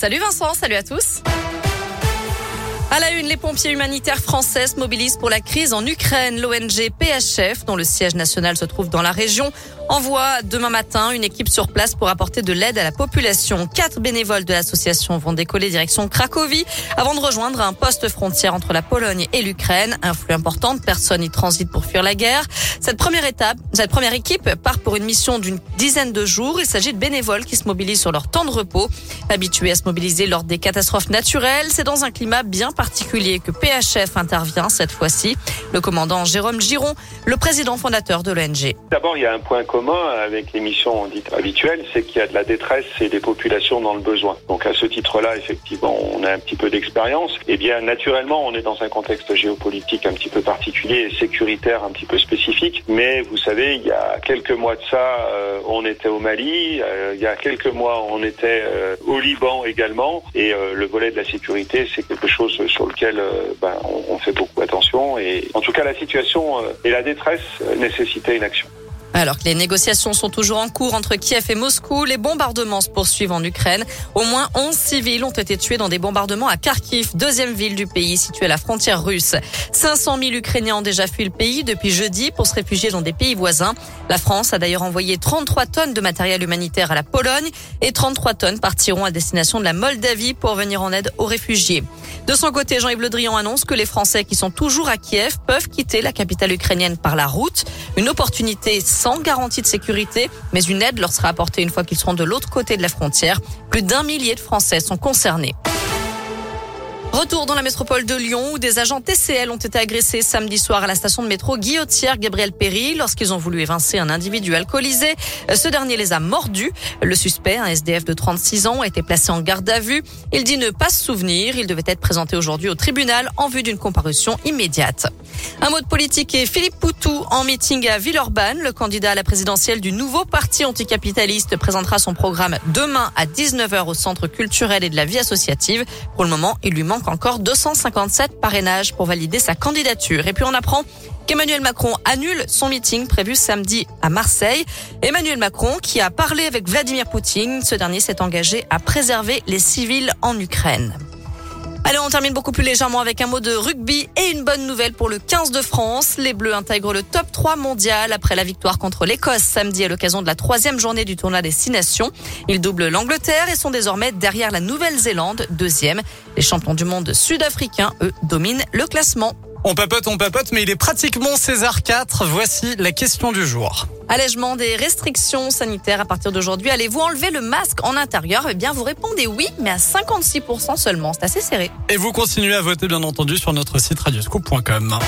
Salut Vincent, salut à tous. À la une, les pompiers humanitaires français se mobilisent pour la crise en Ukraine. L'ONG PHF, dont le siège national se trouve dans la région, envoie demain matin une équipe sur place pour apporter de l'aide à la population. Quatre bénévoles de l'association vont décoller direction Cracovie avant de rejoindre un poste frontière entre la Pologne et l'Ukraine. Un flux important de personnes y transitent pour fuir la guerre. Cette première étape, cette première équipe part pour une mission d'une dizaine de jours. Il s'agit de bénévoles qui se mobilisent sur leur temps de repos. Habitués à se mobiliser lors des catastrophes naturelles, c'est dans un climat bien particulier que PHF intervient cette fois-ci. Le commandant Jérôme Giron, le président fondateur de l'ONG. D'abord, il y a un point avec les missions dites habituelles, c'est qu'il y a de la détresse et des populations dans le besoin. Donc à ce titre-là, effectivement, on a un petit peu d'expérience. Et bien, naturellement, on est dans un contexte géopolitique un petit peu particulier et sécuritaire un petit peu spécifique. Mais vous savez, il y a quelques mois de ça, euh, on était au Mali. Euh, il y a quelques mois, on était euh, au Liban également. Et le volet de la sécurité, c'est quelque chose sur lequel ben, on, on, fait beaucoup attention. Et en tout cas, la situation et la détresse nécessitaient une action. Alors que les négociations sont toujours en cours entre Kiev et Moscou, les bombardements se poursuivent en Ukraine. Au moins 11 civils ont été tués dans des bombardements à Kharkiv, deuxième ville du pays située à la frontière russe. 500 000 Ukrainiens ont déjà fui le pays depuis jeudi pour se réfugier dans des pays voisins. La France a d'ailleurs envoyé 33 tonnes de matériel humanitaire à la Pologne et 33 tonnes partiront à destination de la Moldavie pour venir en aide aux réfugiés. De son côté, Jean-Yves Le Drian annonce que les Français qui sont toujours à Kiev peuvent quitter la capitale ukrainienne par la route. Une opportunité sans garantie de sécurité, mais une aide leur sera apportée une fois qu'ils seront de l'autre côté de la frontière. Plus d'un millier de Français sont concernés. Retour dans la métropole de Lyon où des agents TCL ont été agressés samedi soir à la station de métro Guillotière Gabriel Péry lorsqu'ils ont voulu évincer un individu alcoolisé. Ce dernier les a mordus. Le suspect, un SDF de 36 ans, a été placé en garde à vue. Il dit ne pas se souvenir. Il devait être présenté aujourd'hui au tribunal en vue d'une comparution immédiate. Un mot de politique et Philippe Poutou en meeting à Villeurbanne. Le candidat à la présidentielle du nouveau parti anticapitaliste présentera son programme demain à 19h au centre culturel et de la vie associative. Pour le moment, il lui manque encore 257 parrainages pour valider sa candidature. Et puis on apprend qu'Emmanuel Macron annule son meeting prévu samedi à Marseille. Emmanuel Macron qui a parlé avec Vladimir Poutine. Ce dernier s'est engagé à préserver les civils en Ukraine. Allez, on termine beaucoup plus légèrement avec un mot de rugby et une bonne nouvelle pour le 15 de France. Les Bleus intègrent le top 3 mondial après la victoire contre l'Écosse samedi à l'occasion de la troisième journée du tournoi des Six Nations. Ils doublent l'Angleterre et sont désormais derrière la Nouvelle-Zélande, deuxième. Les champions du monde sud-africains, eux, dominent le classement. On papote, on papote, mais il est pratiquement César 4. Voici la question du jour. Allègement des restrictions sanitaires à partir d'aujourd'hui. Allez-vous enlever le masque en intérieur? Eh bien, vous répondez oui, mais à 56% seulement. C'est assez serré. Et vous continuez à voter, bien entendu, sur notre site radioscoop.com.